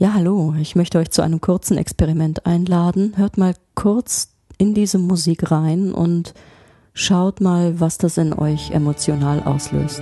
Ja, hallo, ich möchte euch zu einem kurzen Experiment einladen. Hört mal kurz in diese Musik rein und schaut mal, was das in euch emotional auslöst.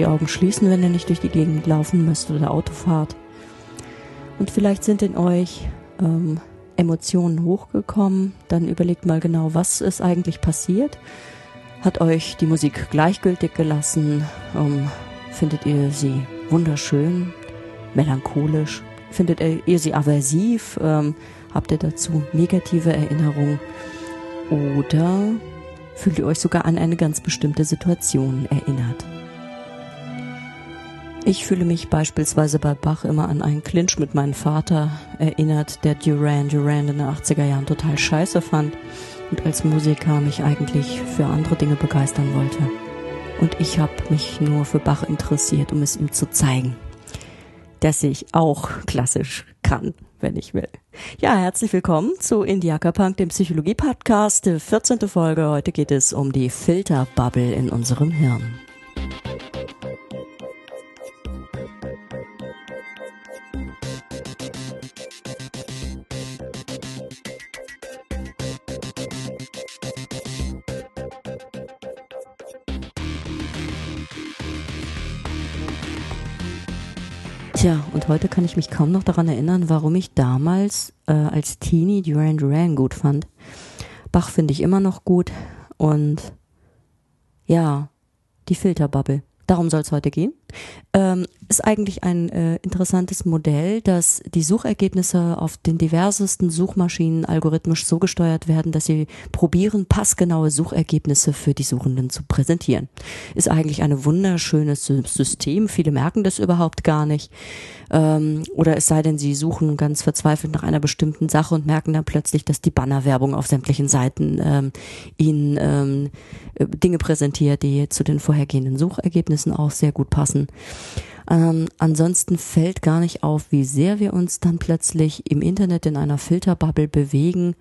Die Augen schließen, wenn ihr nicht durch die Gegend laufen müsst oder Auto fahrt. Und vielleicht sind in euch ähm, Emotionen hochgekommen. Dann überlegt mal genau, was ist eigentlich passiert. Hat euch die Musik gleichgültig gelassen? Ähm, findet ihr sie wunderschön, melancholisch? Findet ihr sie aversiv? Ähm, habt ihr dazu negative Erinnerungen? Oder fühlt ihr euch sogar an eine ganz bestimmte Situation erinnert? Ich fühle mich beispielsweise bei Bach immer an einen Clinch mit meinem Vater erinnert, der Duran Duran in den 80er Jahren total scheiße fand und als Musiker mich eigentlich für andere Dinge begeistern wollte. Und ich habe mich nur für Bach interessiert, um es ihm zu zeigen, dass ich auch klassisch kann, wenn ich will. Ja, herzlich willkommen zu Indiaka Punk, dem Psychologie-Podcast, 14. Folge. Heute geht es um die Filterbubble in unserem Hirn. Und heute kann ich mich kaum noch daran erinnern, warum ich damals äh, als Teenie Duran Duran gut fand. Bach finde ich immer noch gut und ja, die Filterbubble. Darum soll es heute gehen. Ähm, ist eigentlich ein äh, interessantes Modell, dass die Suchergebnisse auf den diversesten Suchmaschinen algorithmisch so gesteuert werden, dass sie probieren, passgenaue Suchergebnisse für die Suchenden zu präsentieren. Ist eigentlich ein wunderschönes System. Viele merken das überhaupt gar nicht. Ähm, oder es sei denn, sie suchen ganz verzweifelt nach einer bestimmten Sache und merken dann plötzlich, dass die Bannerwerbung auf sämtlichen Seiten ähm, ihnen ähm, Dinge präsentiert, die zu den vorhergehenden Suchergebnissen auch sehr gut passen. Ähm, ansonsten fällt gar nicht auf, wie sehr wir uns dann plötzlich im Internet in einer Filterbubble bewegen,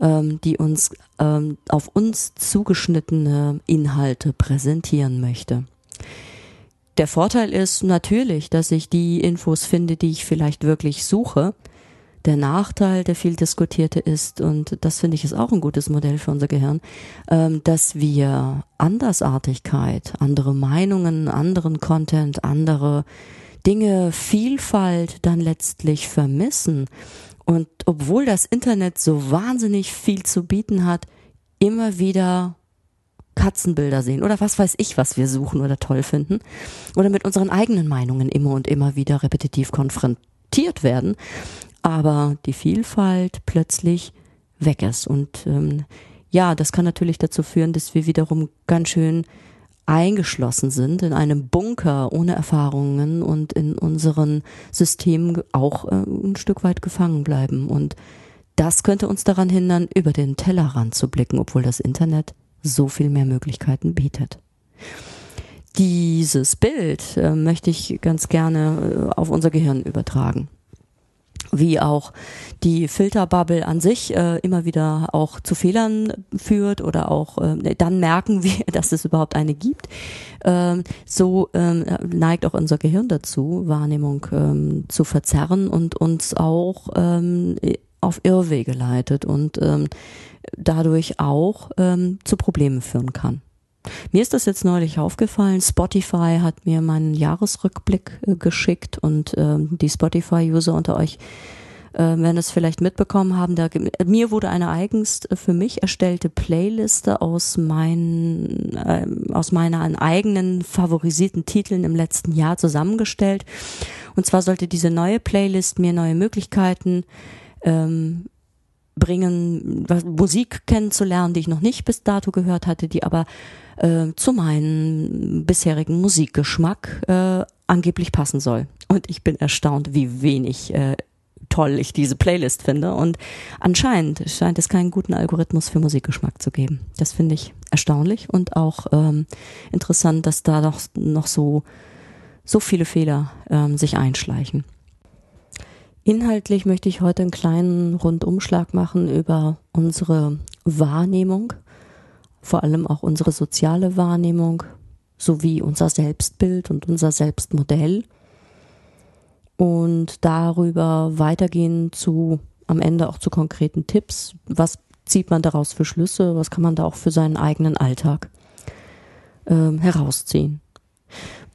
ähm, die uns ähm, auf uns zugeschnittene Inhalte präsentieren möchte. Der Vorteil ist natürlich, dass ich die Infos finde, die ich vielleicht wirklich suche. Der Nachteil, der viel diskutierte ist, und das finde ich ist auch ein gutes Modell für unser Gehirn, ähm, dass wir Andersartigkeit, andere Meinungen, anderen Content, andere Dinge, Vielfalt dann letztlich vermissen. Und obwohl das Internet so wahnsinnig viel zu bieten hat, immer wieder Katzenbilder sehen oder was weiß ich, was wir suchen oder toll finden oder mit unseren eigenen Meinungen immer und immer wieder repetitiv konfrontiert werden aber die Vielfalt plötzlich weg ist. Und ähm, ja, das kann natürlich dazu führen, dass wir wiederum ganz schön eingeschlossen sind in einem Bunker ohne Erfahrungen und in unseren Systemen auch äh, ein Stück weit gefangen bleiben. Und das könnte uns daran hindern, über den Tellerrand zu blicken, obwohl das Internet so viel mehr Möglichkeiten bietet. Dieses Bild äh, möchte ich ganz gerne äh, auf unser Gehirn übertragen wie auch die Filterbubble an sich äh, immer wieder auch zu Fehlern führt oder auch äh, dann merken wir, dass es überhaupt eine gibt. Ähm, so ähm, neigt auch unser Gehirn dazu, Wahrnehmung ähm, zu verzerren und uns auch ähm, auf Irrwege leitet und ähm, dadurch auch ähm, zu Problemen führen kann. Mir ist das jetzt neulich aufgefallen. Spotify hat mir meinen Jahresrückblick äh, geschickt und äh, die Spotify-User unter euch äh, werden es vielleicht mitbekommen haben. Da, mir wurde eine eigens für mich erstellte Playliste aus meinen, äh, aus meinen eigenen favorisierten Titeln im letzten Jahr zusammengestellt. Und zwar sollte diese neue Playlist mir neue Möglichkeiten ähm, bringen, Musik kennenzulernen, die ich noch nicht bis dato gehört hatte, die aber äh, zu meinem bisherigen Musikgeschmack äh, angeblich passen soll. Und ich bin erstaunt, wie wenig äh, toll ich diese Playlist finde. Und anscheinend scheint es keinen guten Algorithmus für Musikgeschmack zu geben. Das finde ich erstaunlich und auch ähm, interessant, dass da noch, noch so, so viele Fehler ähm, sich einschleichen. Inhaltlich möchte ich heute einen kleinen Rundumschlag machen über unsere Wahrnehmung, vor allem auch unsere soziale Wahrnehmung sowie unser Selbstbild und unser Selbstmodell und darüber weitergehen zu am Ende auch zu konkreten Tipps. Was zieht man daraus für Schlüsse? Was kann man da auch für seinen eigenen Alltag ähm, herausziehen?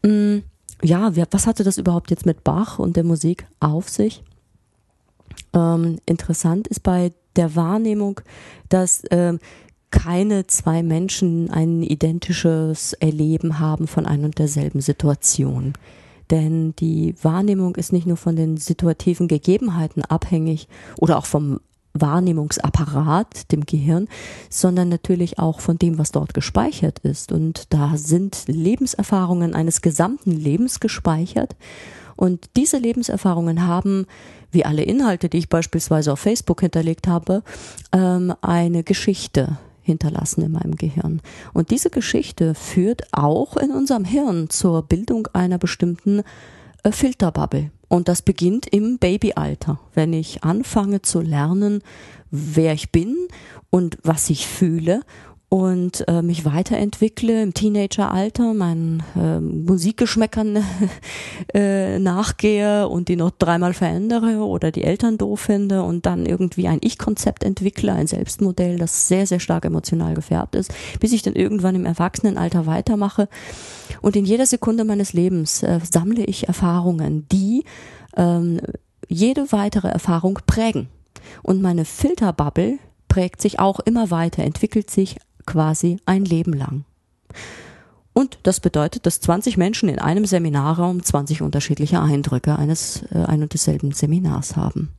Mm, ja, was hatte das überhaupt jetzt mit Bach und der Musik auf sich? Ähm, interessant ist bei der Wahrnehmung, dass ähm, keine zwei Menschen ein identisches Erleben haben von ein und derselben Situation. Denn die Wahrnehmung ist nicht nur von den situativen Gegebenheiten abhängig oder auch vom Wahrnehmungsapparat, dem Gehirn, sondern natürlich auch von dem, was dort gespeichert ist. Und da sind Lebenserfahrungen eines gesamten Lebens gespeichert. Und diese Lebenserfahrungen haben, wie alle Inhalte, die ich beispielsweise auf Facebook hinterlegt habe, ähm, eine Geschichte hinterlassen in meinem Gehirn. Und diese Geschichte führt auch in unserem Hirn zur Bildung einer bestimmten äh, Filterbubble. Und das beginnt im Babyalter, wenn ich anfange zu lernen, wer ich bin und was ich fühle und äh, mich weiterentwickle im Teenageralter, meinen äh, Musikgeschmäckern äh, nachgehe und die noch dreimal verändere oder die Eltern doof finde und dann irgendwie ein Ich-Konzept entwickle, ein Selbstmodell, das sehr, sehr stark emotional gefärbt ist, bis ich dann irgendwann im Erwachsenenalter weitermache. Und in jeder Sekunde meines Lebens äh, sammle ich Erfahrungen, die ähm, jede weitere Erfahrung prägen. Und meine Filterbubble prägt sich auch immer weiter, entwickelt sich quasi ein Leben lang. Und das bedeutet, dass 20 Menschen in einem Seminarraum 20 unterschiedliche Eindrücke eines äh, ein und desselben Seminars haben.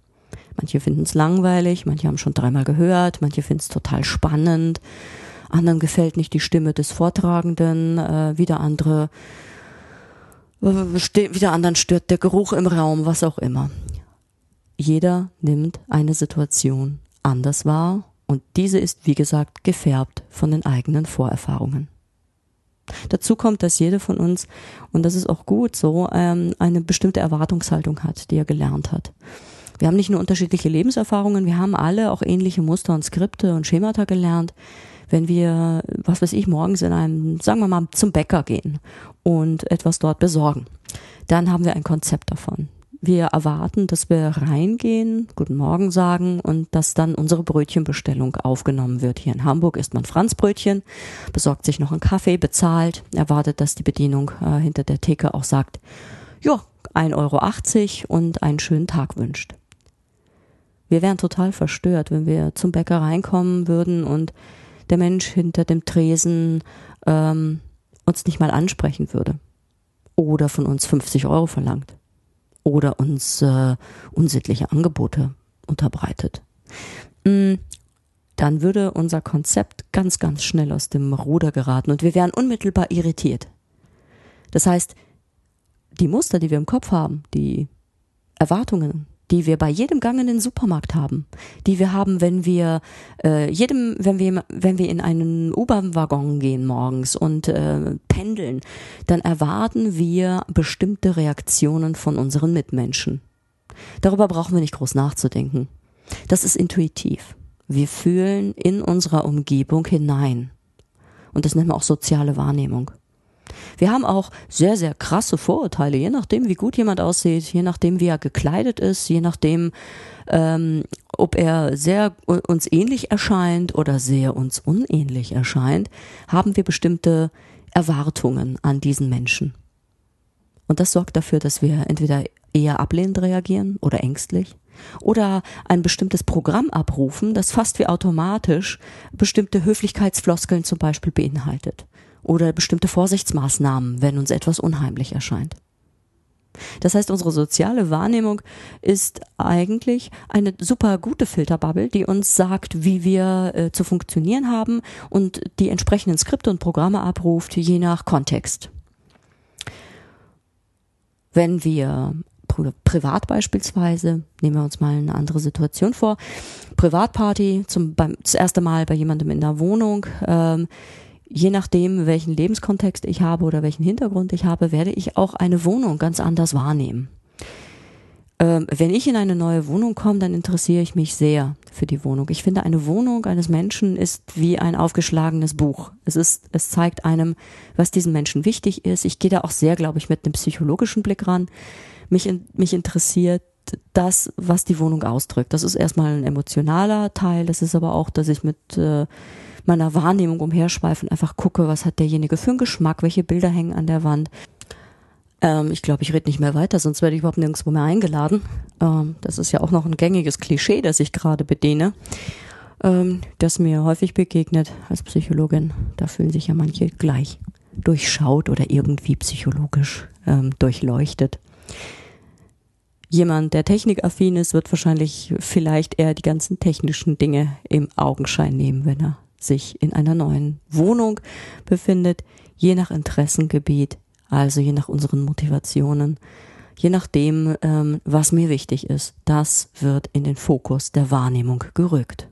Manche finden es langweilig, manche haben schon dreimal gehört, manche finden es total spannend, anderen gefällt nicht die Stimme des Vortragenden, äh, wieder andere, äh, wieder anderen stört der Geruch im Raum, was auch immer. Jeder nimmt eine Situation anders wahr und diese ist, wie gesagt, gefärbt von den eigenen Vorerfahrungen. Dazu kommt, dass jeder von uns, und das ist auch gut so, ähm, eine bestimmte Erwartungshaltung hat, die er gelernt hat. Wir haben nicht nur unterschiedliche Lebenserfahrungen, wir haben alle auch ähnliche Muster und Skripte und Schemata gelernt. Wenn wir, was weiß ich, morgens in einem, sagen wir mal, zum Bäcker gehen und etwas dort besorgen, dann haben wir ein Konzept davon. Wir erwarten, dass wir reingehen, guten Morgen sagen und dass dann unsere Brötchenbestellung aufgenommen wird. Hier in Hamburg isst man Franzbrötchen, besorgt sich noch einen Kaffee, bezahlt, erwartet, dass die Bedienung äh, hinter der Theke auch sagt, ja, 1,80 Euro und einen schönen Tag wünscht. Wir wären total verstört, wenn wir zum Bäcker reinkommen würden und der Mensch hinter dem Tresen ähm, uns nicht mal ansprechen würde oder von uns 50 Euro verlangt oder uns äh, unsittliche Angebote unterbreitet. Mm, dann würde unser Konzept ganz, ganz schnell aus dem Ruder geraten und wir wären unmittelbar irritiert. Das heißt, die Muster, die wir im Kopf haben, die Erwartungen, die wir bei jedem Gang in den Supermarkt haben, die wir haben, wenn wir äh, jedem, wenn wir wenn wir in einen U-Bahn-Waggon gehen morgens und äh, pendeln, dann erwarten wir bestimmte Reaktionen von unseren Mitmenschen. Darüber brauchen wir nicht groß nachzudenken. Das ist intuitiv. Wir fühlen in unserer Umgebung hinein. Und das nennt man auch soziale Wahrnehmung. Wir haben auch sehr, sehr krasse Vorurteile, je nachdem, wie gut jemand aussieht, je nachdem, wie er gekleidet ist, je nachdem, ähm, ob er sehr uns ähnlich erscheint oder sehr uns unähnlich erscheint, haben wir bestimmte Erwartungen an diesen Menschen. Und das sorgt dafür, dass wir entweder eher ablehnend reagieren oder ängstlich oder ein bestimmtes Programm abrufen, das fast wie automatisch bestimmte Höflichkeitsfloskeln zum Beispiel beinhaltet oder bestimmte Vorsichtsmaßnahmen, wenn uns etwas unheimlich erscheint. Das heißt, unsere soziale Wahrnehmung ist eigentlich eine super gute Filterbubble, die uns sagt, wie wir äh, zu funktionieren haben und die entsprechenden Skripte und Programme abruft, je nach Kontext. Wenn wir privat beispielsweise, nehmen wir uns mal eine andere Situation vor, Privatparty, zum, beim, das erste Mal bei jemandem in der Wohnung, ähm, je nachdem, welchen Lebenskontext ich habe oder welchen Hintergrund ich habe, werde ich auch eine Wohnung ganz anders wahrnehmen. Ähm, wenn ich in eine neue Wohnung komme, dann interessiere ich mich sehr für die Wohnung. Ich finde, eine Wohnung eines Menschen ist wie ein aufgeschlagenes Buch. Es ist, es zeigt einem, was diesem Menschen wichtig ist. Ich gehe da auch sehr, glaube ich, mit einem psychologischen Blick ran. Mich, mich interessiert das, was die Wohnung ausdrückt. Das ist erstmal ein emotionaler Teil. Das ist aber auch, dass ich mit äh, meiner Wahrnehmung umherschweife und einfach gucke, was hat derjenige für einen Geschmack, welche Bilder hängen an der Wand. Ähm, ich glaube, ich rede nicht mehr weiter, sonst werde ich überhaupt nirgendwo mehr eingeladen. Ähm, das ist ja auch noch ein gängiges Klischee, das ich gerade bediene, ähm, das mir häufig begegnet als Psychologin. Da fühlen sich ja manche gleich durchschaut oder irgendwie psychologisch ähm, durchleuchtet. Jemand, der technikaffin ist, wird wahrscheinlich vielleicht eher die ganzen technischen Dinge im Augenschein nehmen, wenn er sich in einer neuen Wohnung befindet, je nach Interessengebiet, also je nach unseren Motivationen, je nachdem, ähm, was mir wichtig ist. Das wird in den Fokus der Wahrnehmung gerückt.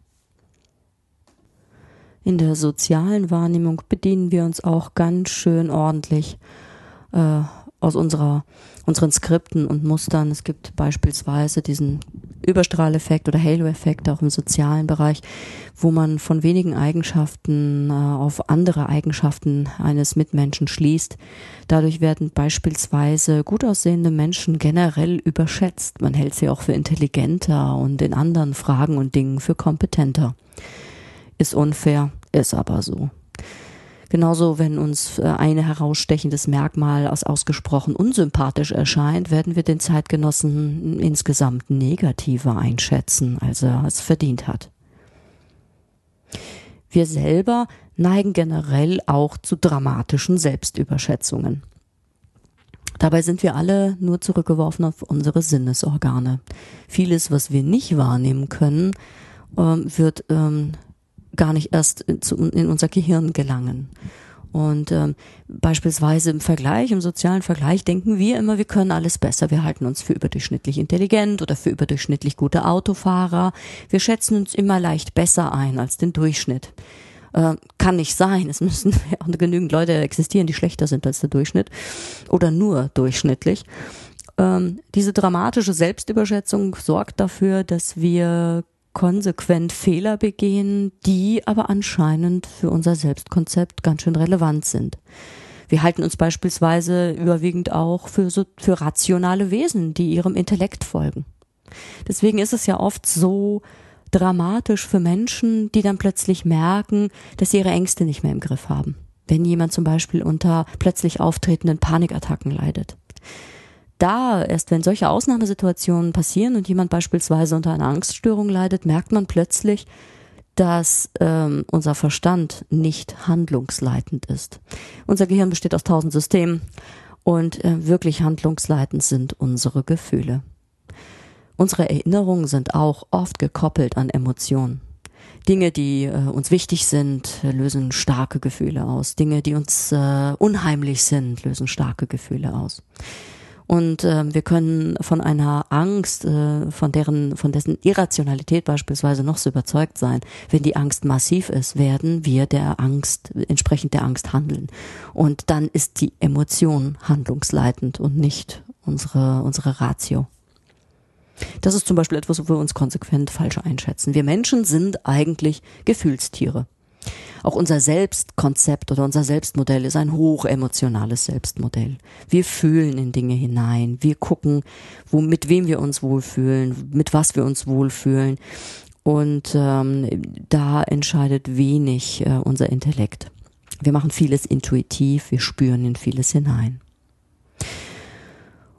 In der sozialen Wahrnehmung bedienen wir uns auch ganz schön ordentlich äh, aus unserer, unseren Skripten und Mustern. Es gibt beispielsweise diesen Überstrahleffekt oder Halo-Effekt auch im sozialen Bereich, wo man von wenigen Eigenschaften äh, auf andere Eigenschaften eines Mitmenschen schließt. Dadurch werden beispielsweise gut aussehende Menschen generell überschätzt. Man hält sie auch für intelligenter und in anderen Fragen und Dingen für kompetenter. Ist unfair, ist aber so. Genauso, wenn uns äh, ein herausstechendes Merkmal als ausgesprochen unsympathisch erscheint, werden wir den Zeitgenossen insgesamt negativer einschätzen, als er es verdient hat. Wir selber neigen generell auch zu dramatischen Selbstüberschätzungen. Dabei sind wir alle nur zurückgeworfen auf unsere Sinnesorgane. Vieles, was wir nicht wahrnehmen können, ähm, wird ähm, gar nicht erst in, in unser Gehirn gelangen. Und ähm, beispielsweise im Vergleich, im sozialen Vergleich denken wir immer, wir können alles besser. Wir halten uns für überdurchschnittlich intelligent oder für überdurchschnittlich gute Autofahrer. Wir schätzen uns immer leicht besser ein als den Durchschnitt. Äh, kann nicht sein. Es müssen genügend Leute existieren, die schlechter sind als der Durchschnitt oder nur durchschnittlich. Ähm, diese dramatische Selbstüberschätzung sorgt dafür, dass wir konsequent Fehler begehen, die aber anscheinend für unser Selbstkonzept ganz schön relevant sind. Wir halten uns beispielsweise überwiegend auch für, so, für rationale Wesen, die ihrem Intellekt folgen. Deswegen ist es ja oft so dramatisch für Menschen, die dann plötzlich merken, dass sie ihre Ängste nicht mehr im Griff haben. Wenn jemand zum Beispiel unter plötzlich auftretenden Panikattacken leidet da, erst wenn solche Ausnahmesituationen passieren und jemand beispielsweise unter einer Angststörung leidet, merkt man plötzlich, dass ähm, unser Verstand nicht handlungsleitend ist. Unser Gehirn besteht aus tausend Systemen und äh, wirklich handlungsleitend sind unsere Gefühle. Unsere Erinnerungen sind auch oft gekoppelt an Emotionen. Dinge, die äh, uns wichtig sind, lösen starke Gefühle aus. Dinge, die uns äh, unheimlich sind, lösen starke Gefühle aus. Und äh, wir können von einer Angst, äh, von deren, von dessen Irrationalität beispielsweise noch so überzeugt sein. Wenn die Angst massiv ist, werden wir der Angst, entsprechend der Angst handeln. Und dann ist die Emotion handlungsleitend und nicht unsere, unsere Ratio. Das ist zum Beispiel etwas, wo wir uns konsequent falsch einschätzen. Wir Menschen sind eigentlich Gefühlstiere. Auch unser Selbstkonzept oder unser Selbstmodell ist ein hochemotionales Selbstmodell. Wir fühlen in Dinge hinein. Wir gucken, wo, mit wem wir uns wohlfühlen, mit was wir uns wohlfühlen. Und ähm, da entscheidet wenig äh, unser Intellekt. Wir machen vieles intuitiv, wir spüren in vieles hinein.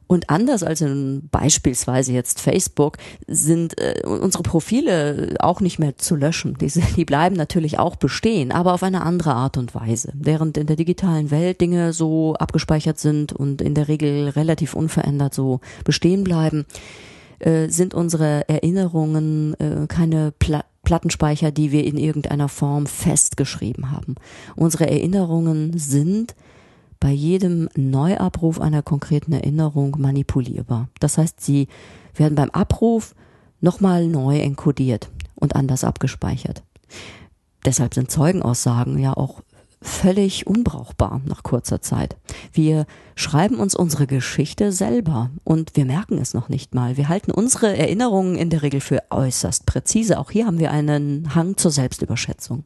Und anders als in beispielsweise jetzt Facebook sind äh, unsere Profile auch nicht mehr zu löschen. Die, die bleiben natürlich auch bestehen, aber auf eine andere Art und Weise. Während in der digitalen Welt Dinge so abgespeichert sind und in der Regel relativ unverändert so bestehen bleiben, äh, sind unsere Erinnerungen äh, keine Pla Plattenspeicher, die wir in irgendeiner Form festgeschrieben haben. Unsere Erinnerungen sind bei jedem Neuabruf einer konkreten Erinnerung manipulierbar. Das heißt, sie werden beim Abruf nochmal neu enkodiert und anders abgespeichert. Deshalb sind Zeugenaussagen ja auch völlig unbrauchbar nach kurzer Zeit. Wir schreiben uns unsere Geschichte selber und wir merken es noch nicht mal. Wir halten unsere Erinnerungen in der Regel für äußerst präzise. Auch hier haben wir einen Hang zur Selbstüberschätzung.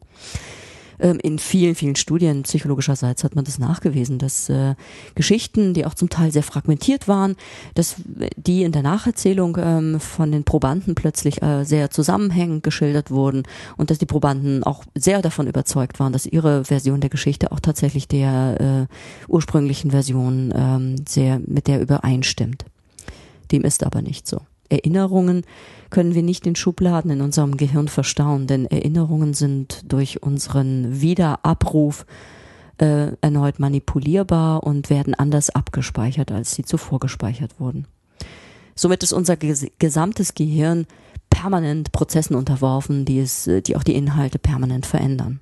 Ähm, in vielen, vielen Studien psychologischerseits hat man das nachgewiesen, dass äh, Geschichten, die auch zum Teil sehr fragmentiert waren, dass die in der Nacherzählung ähm, von den Probanden plötzlich äh, sehr zusammenhängend geschildert wurden und dass die Probanden auch sehr davon überzeugt waren, dass ihre Version der Geschichte auch tatsächlich der äh, ursprünglichen Version ähm, sehr mit der übereinstimmt. Dem ist aber nicht so. Erinnerungen können wir nicht in Schubladen in unserem Gehirn verstauen, denn Erinnerungen sind durch unseren Wiederabruf äh, erneut manipulierbar und werden anders abgespeichert, als sie zuvor gespeichert wurden. Somit ist unser ges gesamtes Gehirn permanent Prozessen unterworfen, die es, die auch die Inhalte permanent verändern.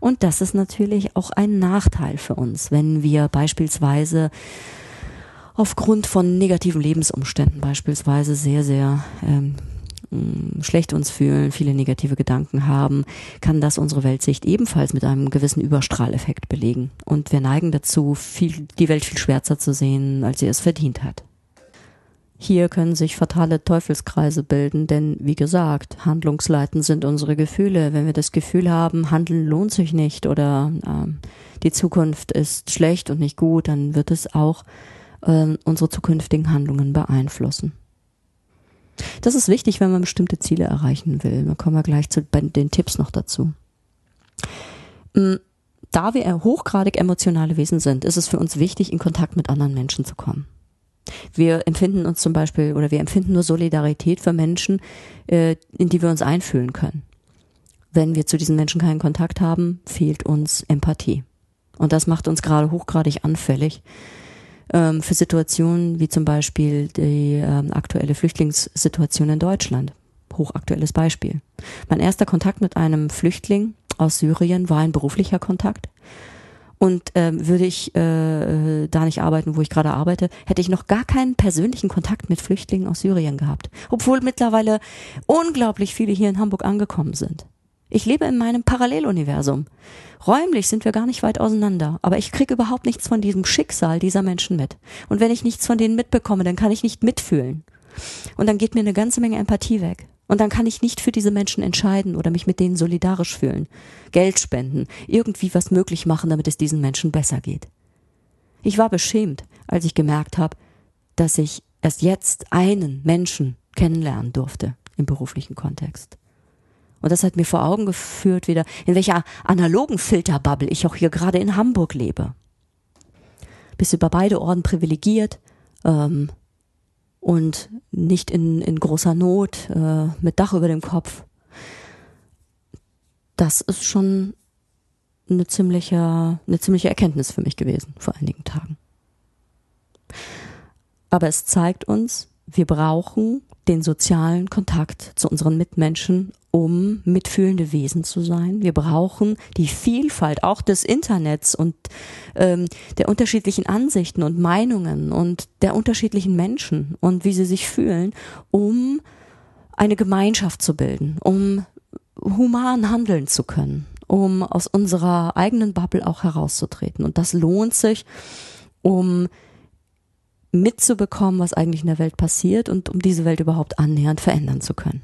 Und das ist natürlich auch ein Nachteil für uns, wenn wir beispielsweise aufgrund von negativen Lebensumständen beispielsweise sehr, sehr ähm, mm, schlecht uns fühlen, viele negative Gedanken haben, kann das unsere Weltsicht ebenfalls mit einem gewissen Überstrahleffekt belegen. Und wir neigen dazu, viel, die Welt viel schwärzer zu sehen, als sie es verdient hat. Hier können sich fatale Teufelskreise bilden, denn wie gesagt, handlungsleitend sind unsere Gefühle. Wenn wir das Gefühl haben, Handeln lohnt sich nicht oder äh, die Zukunft ist schlecht und nicht gut, dann wird es auch äh, unsere zukünftigen Handlungen beeinflussen. Das ist wichtig, wenn man bestimmte Ziele erreichen will. Da kommen wir gleich zu den Tipps noch dazu. Mm, da wir hochgradig emotionale Wesen sind, ist es für uns wichtig, in Kontakt mit anderen Menschen zu kommen. Wir empfinden uns zum Beispiel oder wir empfinden nur Solidarität für Menschen, äh, in die wir uns einfühlen können. Wenn wir zu diesen Menschen keinen Kontakt haben, fehlt uns Empathie. Und das macht uns gerade hochgradig anfällig ähm, für Situationen wie zum Beispiel die ähm, aktuelle Flüchtlingssituation in Deutschland. Hochaktuelles Beispiel. Mein erster Kontakt mit einem Flüchtling aus Syrien war ein beruflicher Kontakt. Und ähm, würde ich äh, da nicht arbeiten, wo ich gerade arbeite, hätte ich noch gar keinen persönlichen Kontakt mit Flüchtlingen aus Syrien gehabt. Obwohl mittlerweile unglaublich viele hier in Hamburg angekommen sind. Ich lebe in meinem Paralleluniversum. Räumlich sind wir gar nicht weit auseinander, aber ich kriege überhaupt nichts von diesem Schicksal dieser Menschen mit. Und wenn ich nichts von denen mitbekomme, dann kann ich nicht mitfühlen. Und dann geht mir eine ganze Menge Empathie weg. Und dann kann ich nicht für diese Menschen entscheiden oder mich mit denen solidarisch fühlen, Geld spenden, irgendwie was möglich machen, damit es diesen Menschen besser geht. Ich war beschämt, als ich gemerkt habe, dass ich erst jetzt einen Menschen kennenlernen durfte im beruflichen Kontext. Und das hat mir vor Augen geführt wieder, in welcher analogen Filterbubble ich auch hier gerade in Hamburg lebe. Bist über beide Orden privilegiert ähm, und nicht in, in großer Not, äh, mit Dach über dem Kopf. Das ist schon eine ziemliche, eine ziemliche Erkenntnis für mich gewesen vor einigen Tagen. Aber es zeigt uns, wir brauchen den sozialen Kontakt zu unseren Mitmenschen, um mitfühlende Wesen zu sein. Wir brauchen die Vielfalt auch des Internets und ähm, der unterschiedlichen Ansichten und Meinungen und der unterschiedlichen Menschen und wie sie sich fühlen, um eine Gemeinschaft zu bilden, um human handeln zu können, um aus unserer eigenen Bubble auch herauszutreten. Und das lohnt sich, um mitzubekommen, was eigentlich in der Welt passiert und um diese Welt überhaupt annähernd verändern zu können.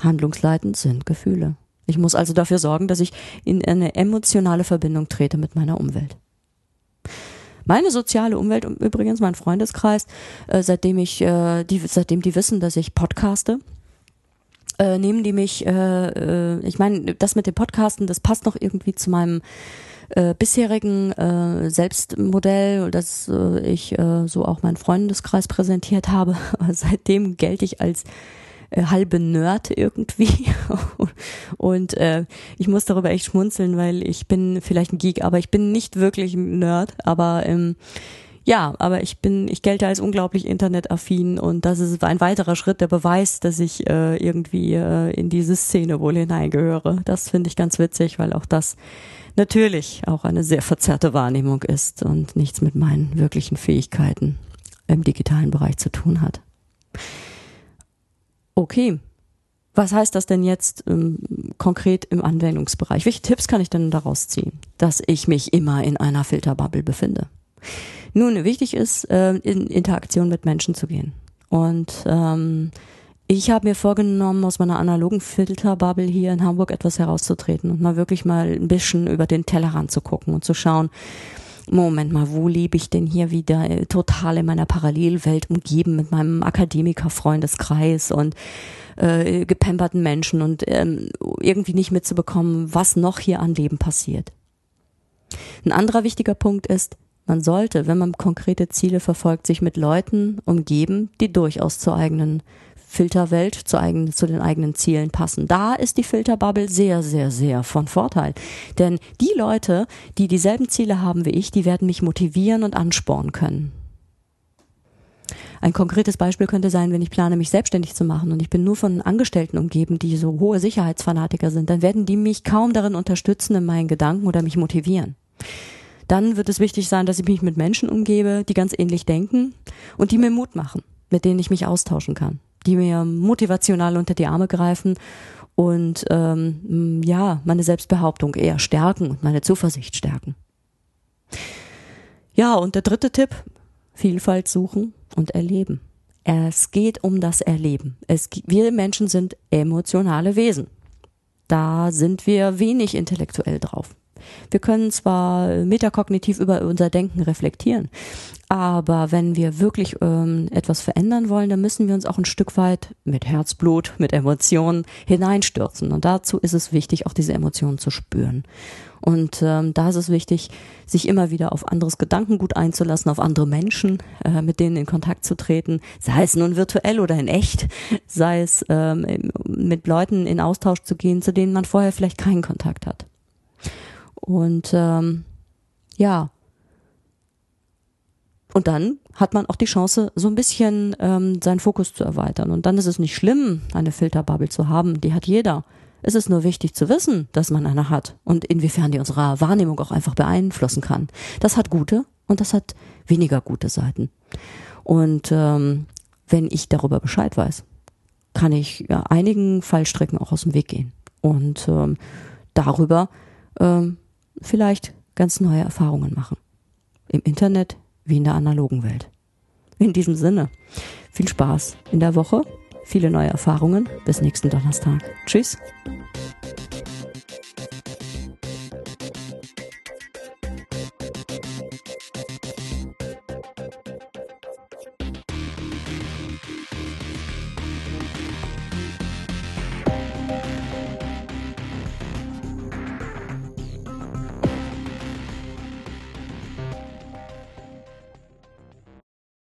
Handlungsleitend sind Gefühle. Ich muss also dafür sorgen, dass ich in eine emotionale Verbindung trete mit meiner Umwelt. Meine soziale Umwelt, übrigens mein Freundeskreis, äh, seitdem ich, äh, die, seitdem die wissen, dass ich podcaste, äh, nehmen die mich, ich meine, das mit dem Podcasten, das passt noch irgendwie zu meinem äh, bisherigen äh, Selbstmodell, das äh, ich äh, so auch meinen Freundeskreis präsentiert habe. Seitdem gelte ich als äh, halbe Nerd irgendwie. und äh, ich muss darüber echt schmunzeln, weil ich bin vielleicht ein Geek, aber ich bin nicht wirklich ein Nerd. Aber ähm, ja, aber ich bin, ich gelte als unglaublich internetaffin und das ist ein weiterer Schritt, der beweist, dass ich äh, irgendwie äh, in diese Szene wohl hineingehöre. Das finde ich ganz witzig, weil auch das natürlich auch eine sehr verzerrte Wahrnehmung ist und nichts mit meinen wirklichen Fähigkeiten im digitalen Bereich zu tun hat. Okay. Was heißt das denn jetzt ähm, konkret im Anwendungsbereich? Welche Tipps kann ich denn daraus ziehen? Dass ich mich immer in einer Filterbubble befinde. Nun, wichtig ist, äh, in Interaktion mit Menschen zu gehen. Und ähm, ich habe mir vorgenommen, aus meiner analogen Filterbubble hier in Hamburg etwas herauszutreten und mal wirklich mal ein bisschen über den Tellerrand zu gucken und zu schauen, Moment mal, wo lebe ich denn hier wieder äh, total in meiner Parallelwelt umgeben mit meinem Akademiker-Freundeskreis und äh, gepemperten Menschen und ähm, irgendwie nicht mitzubekommen, was noch hier an Leben passiert. Ein anderer wichtiger Punkt ist, man sollte, wenn man konkrete Ziele verfolgt, sich mit Leuten umgeben, die durchaus zur eigenen Filterwelt, zu, eigen, zu den eigenen Zielen passen. Da ist die Filterbubble sehr, sehr, sehr von Vorteil. Denn die Leute, die dieselben Ziele haben wie ich, die werden mich motivieren und anspornen können. Ein konkretes Beispiel könnte sein, wenn ich plane, mich selbstständig zu machen und ich bin nur von Angestellten umgeben, die so hohe Sicherheitsfanatiker sind, dann werden die mich kaum darin unterstützen in meinen Gedanken oder mich motivieren. Dann wird es wichtig sein, dass ich mich mit Menschen umgebe, die ganz ähnlich denken und die mir Mut machen, mit denen ich mich austauschen kann, die mir motivational unter die Arme greifen und ähm, ja, meine Selbstbehauptung eher stärken und meine Zuversicht stärken. Ja, und der dritte Tipp, Vielfalt suchen und erleben. Es geht um das Erleben. Es, wir Menschen sind emotionale Wesen. Da sind wir wenig intellektuell drauf. Wir können zwar metakognitiv über unser Denken reflektieren, aber wenn wir wirklich ähm, etwas verändern wollen, dann müssen wir uns auch ein Stück weit mit Herzblut, mit Emotionen hineinstürzen. Und dazu ist es wichtig, auch diese Emotionen zu spüren. Und ähm, da ist es wichtig, sich immer wieder auf anderes Gedankengut einzulassen, auf andere Menschen, äh, mit denen in Kontakt zu treten, sei es nun virtuell oder in echt, sei es ähm, mit Leuten in Austausch zu gehen, zu denen man vorher vielleicht keinen Kontakt hat. Und ähm, ja. Und dann hat man auch die Chance, so ein bisschen ähm, seinen Fokus zu erweitern. Und dann ist es nicht schlimm, eine Filterbubble zu haben. Die hat jeder. Es ist nur wichtig zu wissen, dass man eine hat und inwiefern die unsere Wahrnehmung auch einfach beeinflussen kann. Das hat gute und das hat weniger gute Seiten. Und ähm, wenn ich darüber Bescheid weiß, kann ich ja, einigen Fallstrecken auch aus dem Weg gehen und ähm, darüber ähm, vielleicht ganz neue Erfahrungen machen. Im Internet wie in der analogen Welt. In diesem Sinne, viel Spaß in der Woche, viele neue Erfahrungen. Bis nächsten Donnerstag. Tschüss.